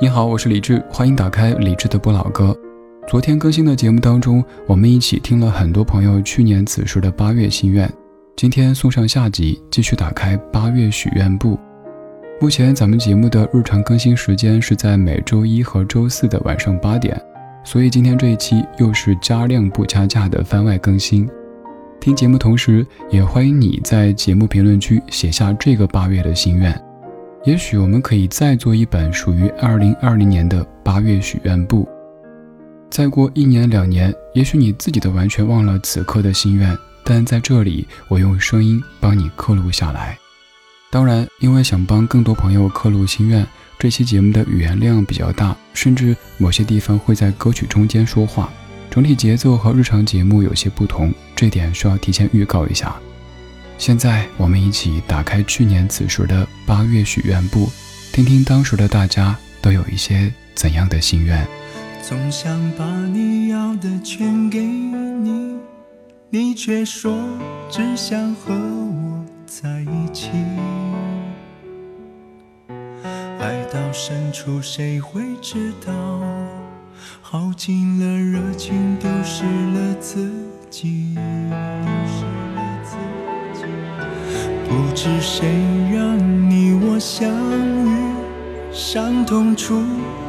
你好，我是李志，欢迎打开李志的不老歌。昨天更新的节目当中，我们一起听了很多朋友去年此时的八月心愿。今天送上下集，继续打开八月许愿簿。目前咱们节目的日常更新时间是在每周一和周四的晚上八点，所以今天这一期又是加量不加价的番外更新。听节目同时，也欢迎你在节目评论区写下这个八月的心愿。也许我们可以再做一本属于二零二零年的八月许愿簿。再过一年两年，也许你自己都完全忘了此刻的心愿，但在这里，我用声音帮你刻录下来。当然，因为想帮更多朋友刻录心愿，这期节目的语言量比较大，甚至某些地方会在歌曲中间说话。整体节奏和日常节目有些不同，这点需要提前预告一下。现在我们一起打开去年此时的八月许愿簿，听听当时的大家都有一些怎样的心愿。总想把你要的全给你，你却说只想和我在一起。爱到深处谁会知道？耗尽了热情，丢失了自己。不知谁让你我相遇，伤痛处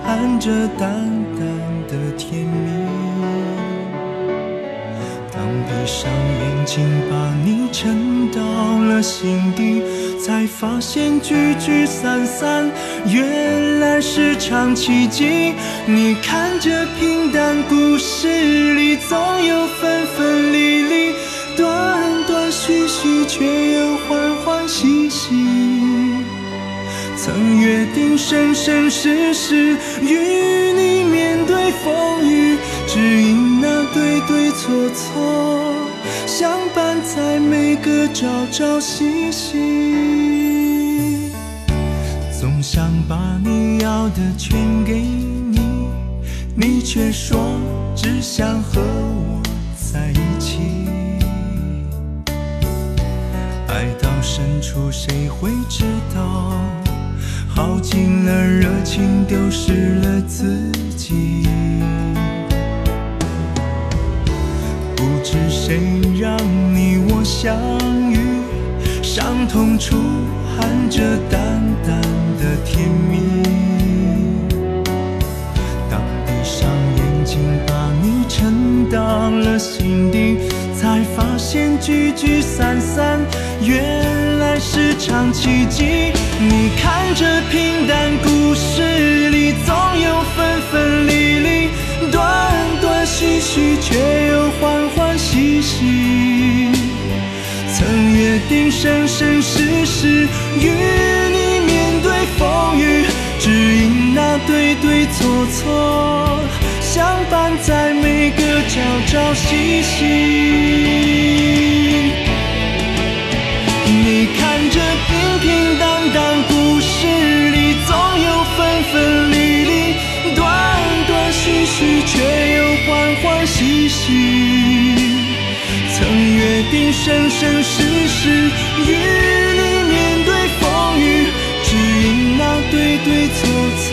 含着淡淡的甜蜜。当闭上眼睛，把你沉到了心底，才发现聚聚散散，原来是场奇迹。你看这平淡故事里，总有分分离离，断断续续，却又欢欢喜喜。曾约定生生世世与你面对风雨，只因那对对错错，相伴在每个朝朝夕夕。总想把你要的全给你，你却说只想和我在一起。爱到深处，谁会知道？耗尽了热情，丢失了自己。不知谁让你我相遇，伤痛处含着淡淡的甜蜜。当闭上眼睛，把你沉到了心，发现聚聚散散，原来是场奇迹。你看这平淡故事里，总有分分离离，断断续续，却又欢欢喜喜。曾约定生生世世与你面对风雨，只因那对对错错，相伴在每个朝朝夕夕。你看这平平淡淡故事里，总有分分离离，断断续续，却又欢欢喜喜。曾约定生生世世与你面对风雨，只因那对对错错，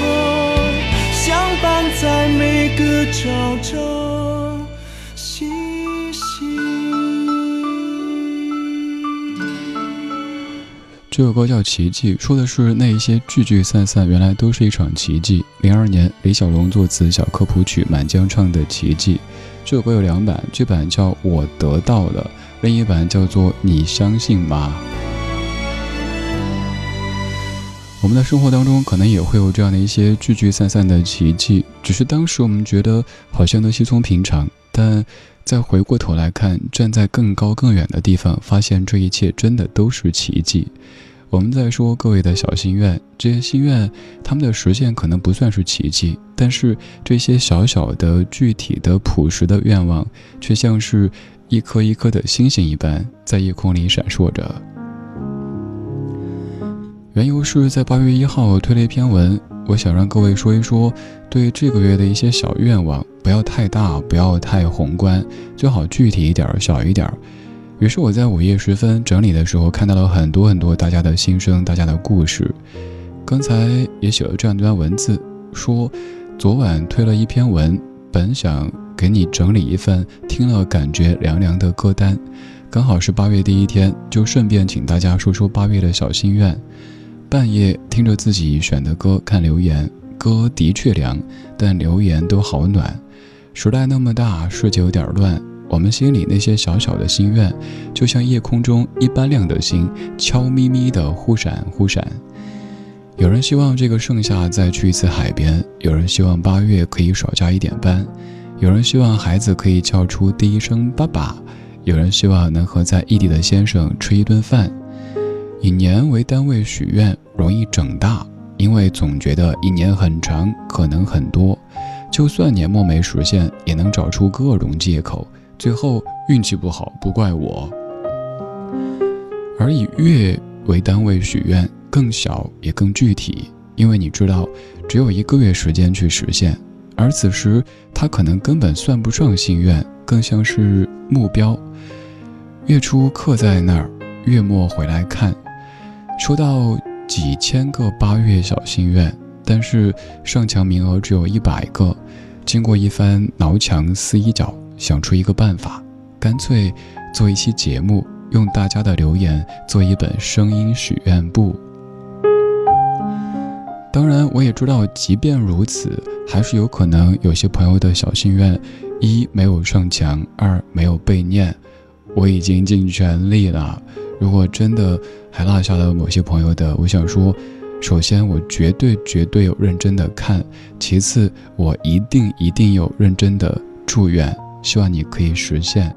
个朝朝夕夕。这首歌叫《奇迹》，说的是那一些聚聚散散，原来都是一场奇迹。零二年，李小龙作词，小柯谱曲，满江唱的《奇迹》。这首歌有两版，这版叫《我得到了》，另一版叫做《你相信吗》。我们的生活当中可能也会有这样的一些聚聚散散的奇迹，只是当时我们觉得好像都稀松平常，但再回过头来看，站在更高更远的地方，发现这一切真的都是奇迹。我们在说各位的小心愿，这些心愿，他们的实现可能不算是奇迹，但是这些小小的、具体的、朴实的愿望，却像是一颗一颗的星星一般，在夜空里闪烁着。缘由是在八月一号推了一篇文，我想让各位说一说对这个月的一些小愿望，不要太大，不要太宏观，最好具体一点，小一点。于是我在午夜时分整理的时候，看到了很多很多大家的心声，大家的故事。刚才也写了这样一段文字：说，昨晚推了一篇文，本想给你整理一份听了感觉凉凉的歌单，刚好是八月第一天，就顺便请大家说说八月的小心愿。半夜听着自己选的歌，看留言，歌的确凉，但留言都好暖。时代那么大，世界有点乱，我们心里那些小小的心愿，就像夜空中一般亮的星，悄咪咪的忽闪忽闪。有人希望这个盛夏再去一次海边，有人希望八月可以少加一点班，有人希望孩子可以叫出第一声爸爸，有人希望能和在异地的先生吃一顿饭。以年为单位许愿容易整大，因为总觉得一年很长，可能很多。就算年末没实现，也能找出各种借口，最后运气不好不怪我。而以月为单位许愿更小也更具体，因为你知道只有一个月时间去实现，而此时它可能根本算不上心愿，更像是目标。月初刻在那儿，月末回来看，说到几千个八月小心愿。但是上墙名额只有一百个，经过一番挠墙撕衣角，想出一个办法，干脆做一期节目，用大家的留言做一本声音许愿簿。当然，我也知道，即便如此，还是有可能有些朋友的小心愿，一没有上墙，二没有被念。我已经尽全力了，如果真的还落下了某些朋友的，我想说。首先，我绝对绝对有认真的看；其次，我一定一定有认真的祝愿，希望你可以实现。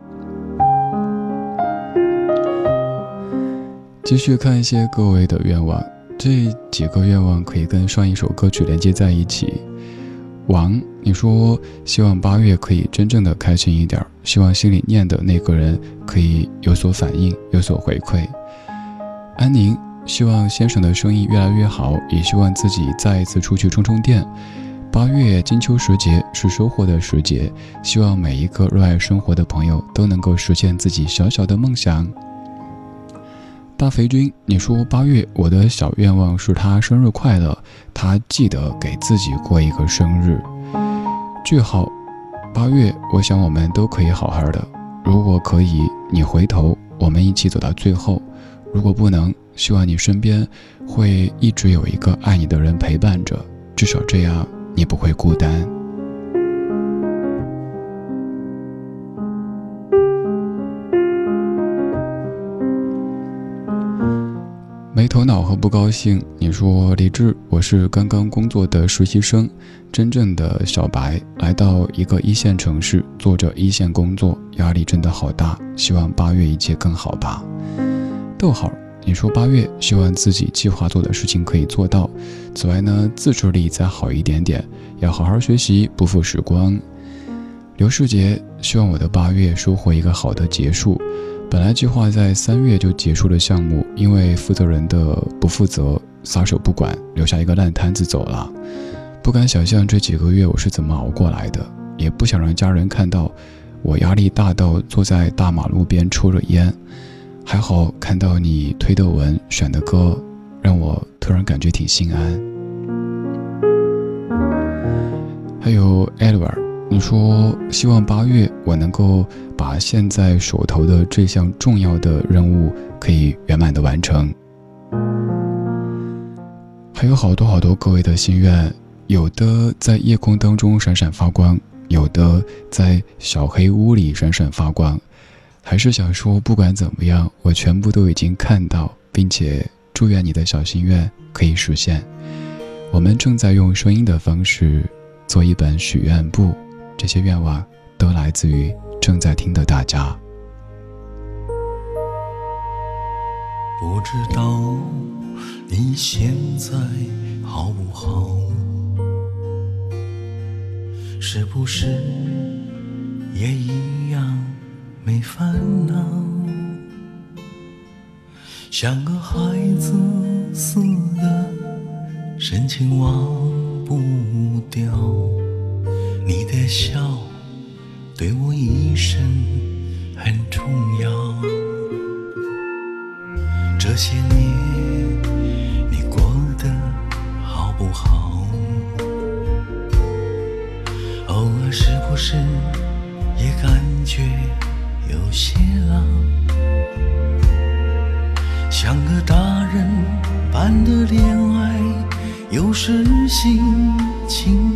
继续看一些各位的愿望，这几个愿望可以跟上一首歌曲连接在一起。王，你说希望八月可以真正的开心一点，希望心里念的那个人可以有所反应，有所回馈。安宁。希望先生的生意越来越好，也希望自己再一次出去充充电。八月金秋时节是收获的时节，希望每一个热爱生活的朋友都能够实现自己小小的梦想。大肥君，你说八月我的小愿望是他生日快乐，他记得给自己过一个生日。句号。八月，我想我们都可以好好的。如果可以，你回头，我们一起走到最后。如果不能，希望你身边会一直有一个爱你的人陪伴着，至少这样你不会孤单。没头脑和不高兴，你说李志，我是刚刚工作的实习生，真正的小白，来到一个一线城市，做着一线工作，压力真的好大。希望八月一切更好吧。逗号，你说八月希望自己计划做的事情可以做到。此外呢，自制力再好一点点，要好好学习，不负时光。刘世杰希望我的八月收获一个好的结束。本来计划在三月就结束的项目，因为负责人的不负责，撒手不管，留下一个烂摊子走了。不敢想象这几个月我是怎么熬过来的，也不想让家人看到我压力大到坐在大马路边抽着烟。还好看到你推的文选的歌，让我突然感觉挺心安。说希望八月我能够把现在手头的这项重要的任务可以圆满的完成。还有好多好多各位的心愿，有的在夜空当中闪闪发光，有的在小黑屋里闪闪发光。还是想说，不管怎么样，我全部都已经看到，并且祝愿你的小心愿可以实现。我们正在用声音的方式做一本许愿簿，这些愿望都来自于正在听的大家。不知道你现在好不好？是不是也一样？没烦恼，像个孩子似的，深情忘不掉。你的笑对我一生很重要。这些年你过得好不好？偶尔是不是也感觉有些老，像个大人般的恋爱，有时心情。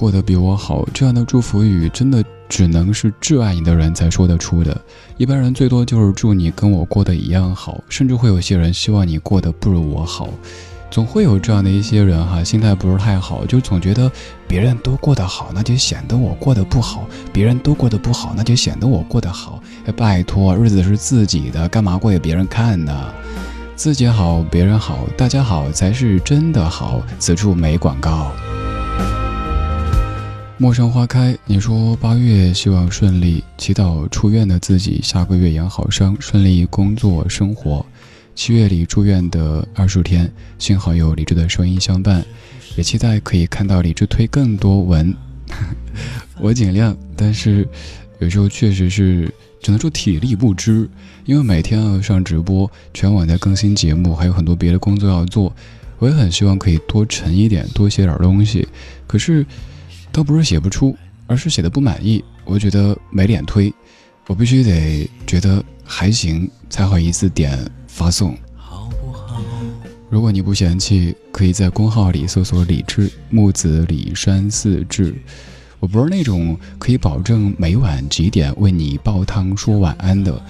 过得比我好，这样的祝福语真的只能是挚爱你的人才说得出的。一般人最多就是祝你跟我过得一样好，甚至会有些人希望你过得不如我好。总会有这样的一些人哈，心态不是太好，就总觉得别人都过得好，那就显得我过得不好；别人都过得不好，那就显得我过得好。拜托，日子是自己的，干嘛过给别人看呢？自己好，别人好，大家好才是真的好。此处没广告。陌上花开，你说八月希望顺利，祈祷出院的自己下个月养好伤，顺利工作生活。七月里住院的二十天，幸好有李智的声音相伴，也期待可以看到李智推更多文。我尽量，但是有时候确实是只能说体力不支，因为每天要上直播，全网在更新节目，还有很多别的工作要做。我也很希望可以多沉一点，多写点东西，可是倒不是写不出，而是写的不满意。我觉得没脸推，我必须得觉得还行，才好意思点。发送，如果你不嫌弃，可以在公号里搜索“李智木子李山四志”。我不是那种可以保证每晚几点为你煲汤说晚安的，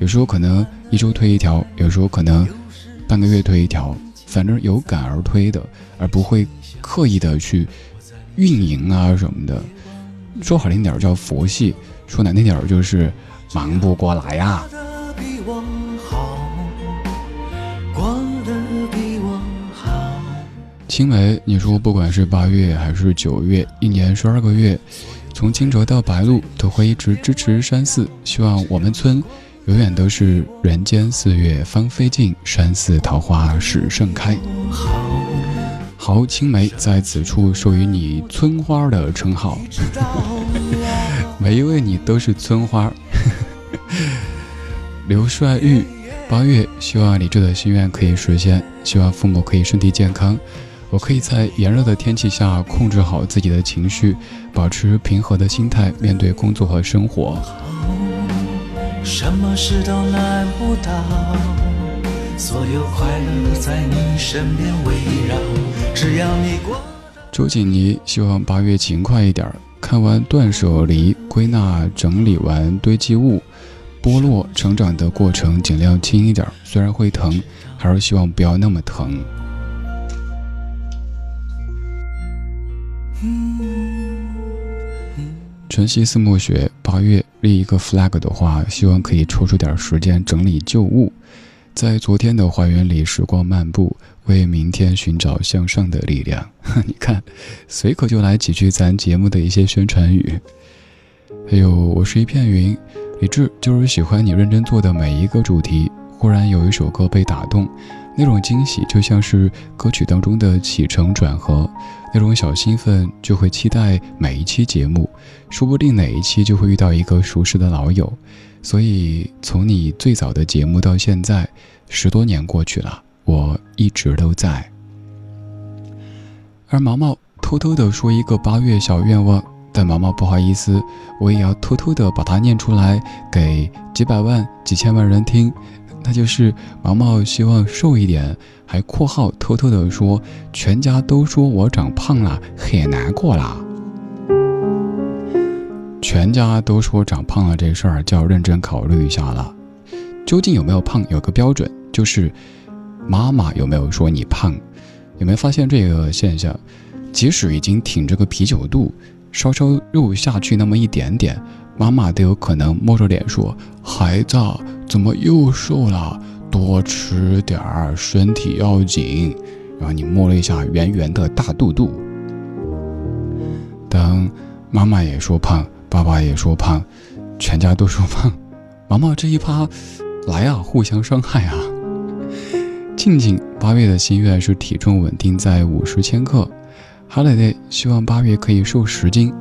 有时候可能一周推一条，有时候可能半个月推一条，反正有感而推的，而不会刻意的去运营啊什么的。说好听点叫佛系，说难听点就是忙不过来呀。青梅，你说不管是八月还是九月，一年十二个月，从惊蛰到白露，都会一直支持山寺，希望我们村永远都是人间四月芳菲尽，山寺桃花始盛开。陶，青梅在此处授予你村花的称号，每一位你都是村花。刘帅玉，八月，希望你这的心愿可以实现，希望父母可以身体健康。我可以在炎热的天气下控制好自己的情绪，保持平和的心态面对工作和生活。什么事都难不倒，所有快乐在你身边围绕。只要你过。周锦妮希望八月勤快一点，看完断舍离，归纳整理完堆积物，剥落成长的过程尽量轻一点，虽然会疼，还是希望不要那么疼。晨曦似暮雪，八月立一个 flag 的话，希望可以抽出点时间整理旧物，在昨天的花园里时光漫步，为明天寻找向上的力量。你看，随口就来几句咱节目的一些宣传语。还有，我是一片云，李志就是喜欢你认真做的每一个主题。忽然有一首歌被打动，那种惊喜就像是歌曲当中的起承转合。那种小兴奋，就会期待每一期节目，说不定哪一期就会遇到一个熟识的老友。所以从你最早的节目到现在，十多年过去了，我一直都在。而毛毛偷偷的说一个八月小愿望，但毛毛不好意思，我也要偷偷的把它念出来，给几百万、几千万人听。那就是毛毛希望瘦一点。还括号偷偷的说，全家都说我长胖了，很难过啦。全家都说长胖了这事儿，就要认真考虑一下了。究竟有没有胖，有个标准，就是妈妈有没有说你胖？有没有发现这个现象？即使已经挺着个啤酒肚，稍稍肉下去那么一点点，妈妈都有可能摸着脸说：“孩子，怎么又瘦了？多吃点儿，身体要紧。然后你摸了一下圆圆的大肚肚。当妈妈也说胖，爸爸也说胖，全家都说胖，毛毛这一趴，来啊，互相伤害啊！静静八月的心愿是体重稳定在五十千克，哈蕾蕾希望八月可以瘦十斤。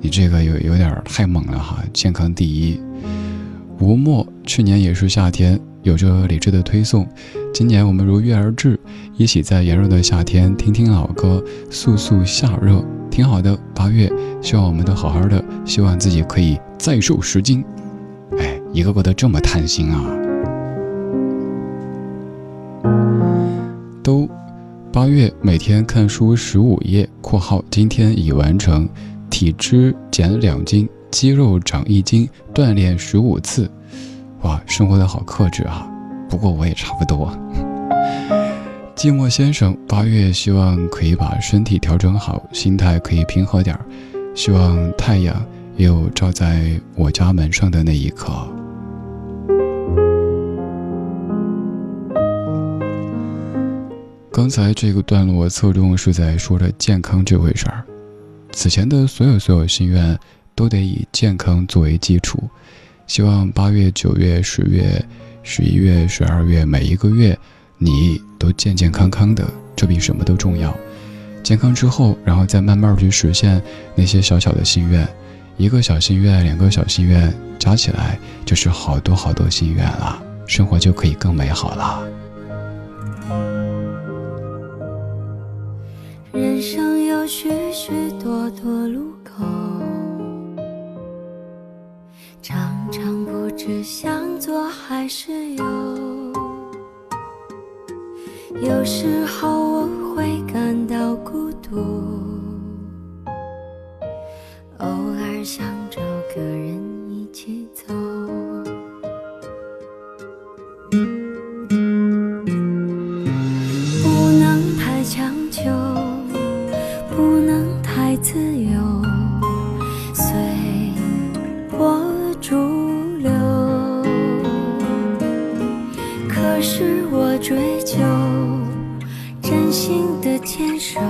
你这个有有点太猛了哈，健康第一。吴墨去年也是夏天，有着理智的推送。今年我们如约而至，一起在炎热的夏天听听老歌，速速夏热，挺好的。八月，希望我们都好好的，希望自己可以再瘦十斤。哎，一个个都这么贪心啊！都，八月每天看书十五页（括号今天已完成），体脂减两斤。肌肉长一斤，锻炼十五次，哇，生活的好克制啊！不过我也差不多。寂寞先生八月希望可以把身体调整好，心态可以平和点儿，希望太阳也有照在我家门上的那一刻。刚才这个段落侧重是在说着健康这回事儿，此前的所有所有心愿。都得以健康作为基础，希望八月、九月、十月、十一月、十二月每一个月，你都健健康康的，这比什么都重要。健康之后，然后再慢慢去实现那些小小的心愿，一个小心愿，两个小心愿，加起来就是好多好多心愿了，生活就可以更美好了。人生有许许多多路口。常常不知向左还是右，有时候我会感到孤独，偶尔想找个人一起走。可是我追求真心的牵手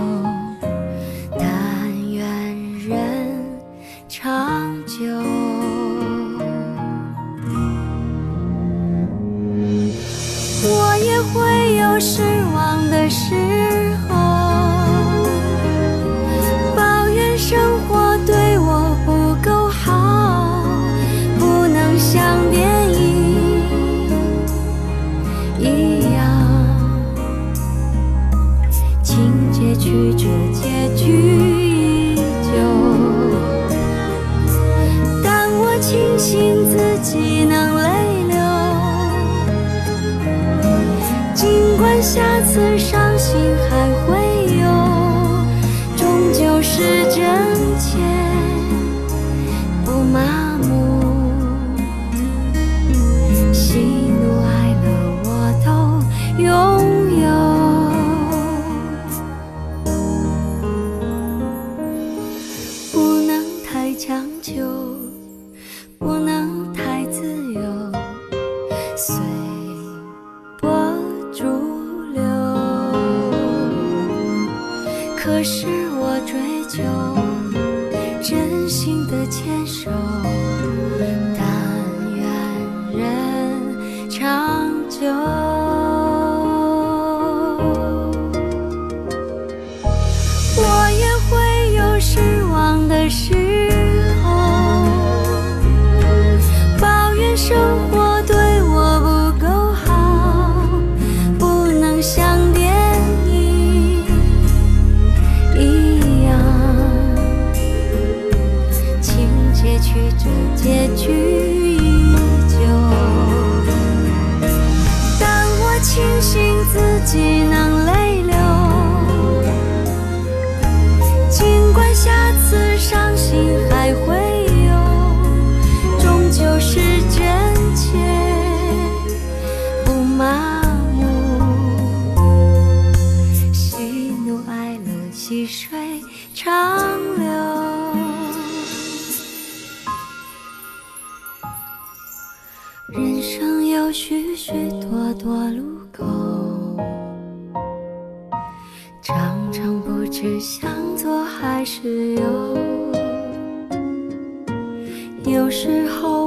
有时候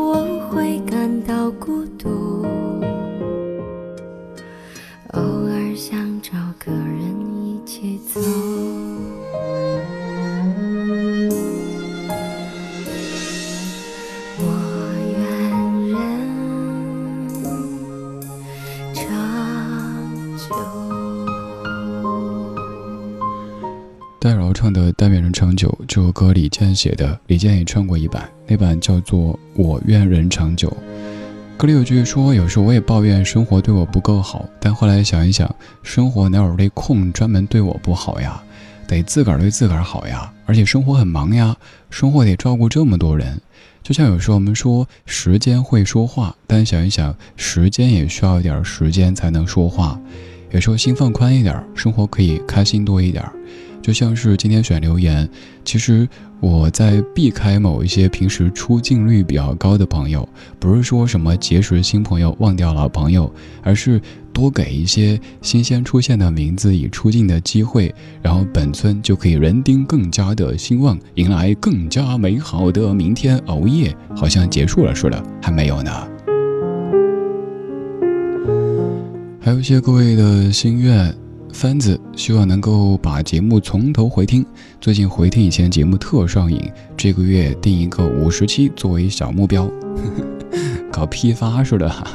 写的，李健也唱过一版，那版叫做《我愿人长久》。歌里有句说，有时候我也抱怨生活对我不够好，但后来想一想，生活哪有那空专门对我不好呀？得自个儿对自个儿好呀！而且生活很忙呀，生活得照顾这么多人。就像有时候我们说时间会说话，但想一想，时间也需要一点时间才能说话。有时候心放宽一点，生活可以开心多一点。就像是今天选留言，其实我在避开某一些平时出镜率比较高的朋友，不是说什么结识新朋友忘掉老朋友，而是多给一些新鲜出现的名字以出镜的机会，然后本村就可以人丁更加的兴旺，迎来更加美好的明天。熬夜好像结束了似的，还没有呢。还有一些各位的心愿。番子希望能够把节目从头回听，最近回听以前节目特上瘾，这个月定一个五十期作为小目标，搞批发似的哈。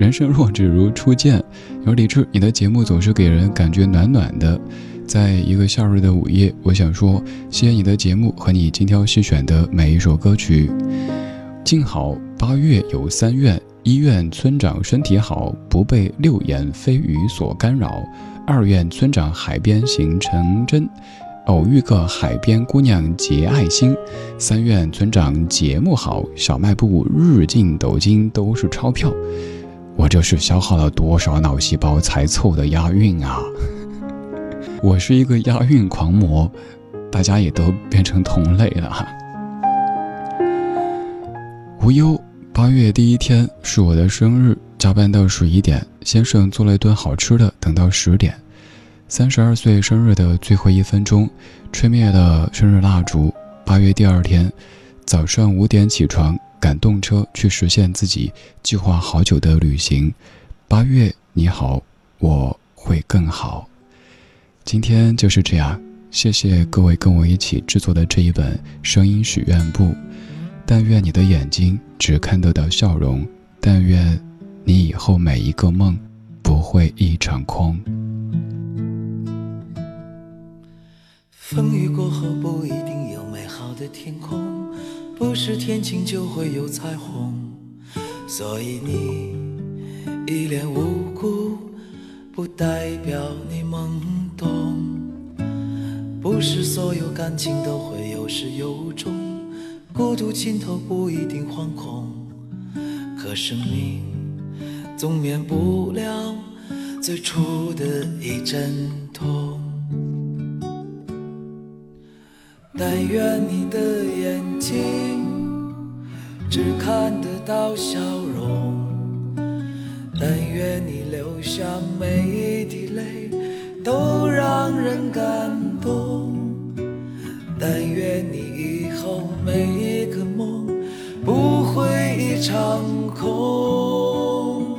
人生若只如初见，有理智，你的节目总是给人感觉暖暖的。在一个夏日的午夜，我想说，谢谢你的节目和你精挑细选的每一首歌曲。静好，八月有三愿。一愿村长身体好，不被六言蜚语所干扰；二愿村长海边行成真，偶遇个海边姑娘结爱心；三愿村长节目好，小卖部日进斗金都是钞票。我这是消耗了多少脑细胞才凑的押韵啊！我是一个押韵狂魔，大家也都变成同类了。无忧。八月第一天是我的生日，加班到十一点，先生做了一顿好吃的，等到十点。三十二岁生日的最后一分钟，吹灭了生日蜡烛。八月第二天，早上五点起床，赶动车去实现自己计划好久的旅行。八月你好，我会更好。今天就是这样，谢谢各位跟我一起制作的这一本声音许愿簿。但愿你的眼睛只看得到笑容，但愿你以后每一个梦不会一场空。风雨过后不一定有美好的天空，不是天晴就会有彩虹，所以你一脸无辜，不代表你懵懂。不是所有感情都会有始有终。孤独尽头不一定惶恐，可生命总免不了最初的一阵痛。但愿你的眼睛只看得到笑容，但愿你流下每一滴泪都让人感动，但愿你长空。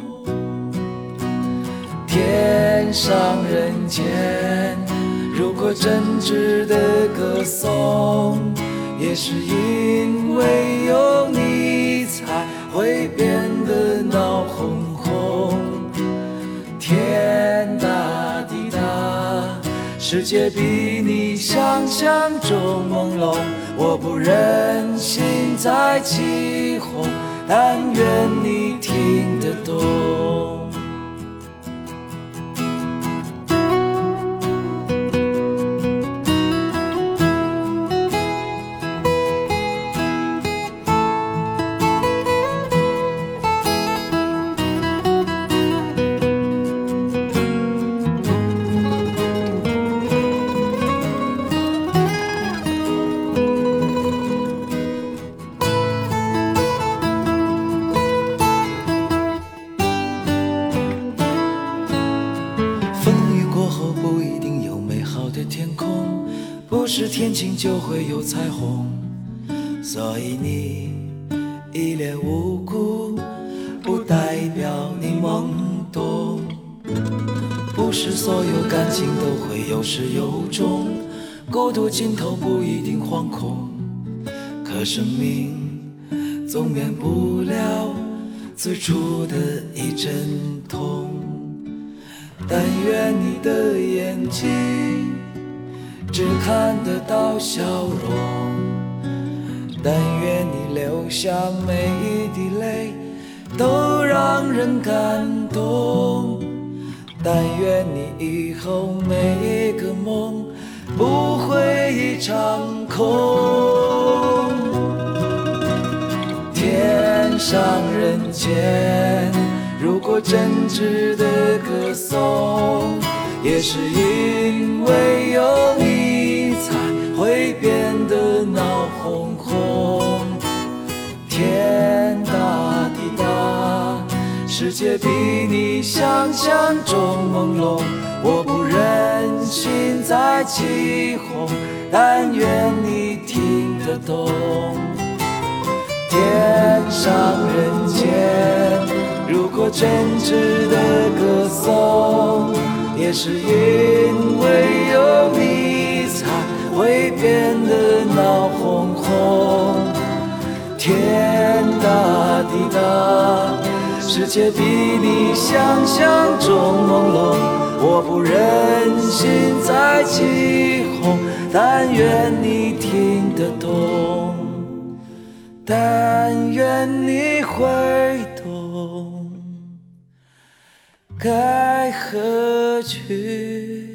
天上人间，如果真挚的歌颂，也是因为有你才会变得闹哄哄。天大地大，世界比你想象中朦胧。我不忍心再起哄，但愿你听得懂。天晴就会有彩虹。所以你一脸无辜，不代表你懵懂。不是所有感情都会有始有终，孤独尽头不一定惶恐。可生命总免不了最初的一阵痛。但愿你的眼睛只看得到笑容。但愿你流下每一滴泪都让人感动，但愿你以后每一个梦不会一场空。天上人间，如果真挚的歌颂，也是因为有你会变得闹哄哄。天大地大，世界比你想象中朦胧。我不忍心再起哄，但愿你听得懂。天上人间，如果真挚的歌颂，也是因为有你会变得闹哄哄。天大地大，世界比你想象中朦胧。我不忍心再起哄，但愿你听得懂，但愿你会懂，该何去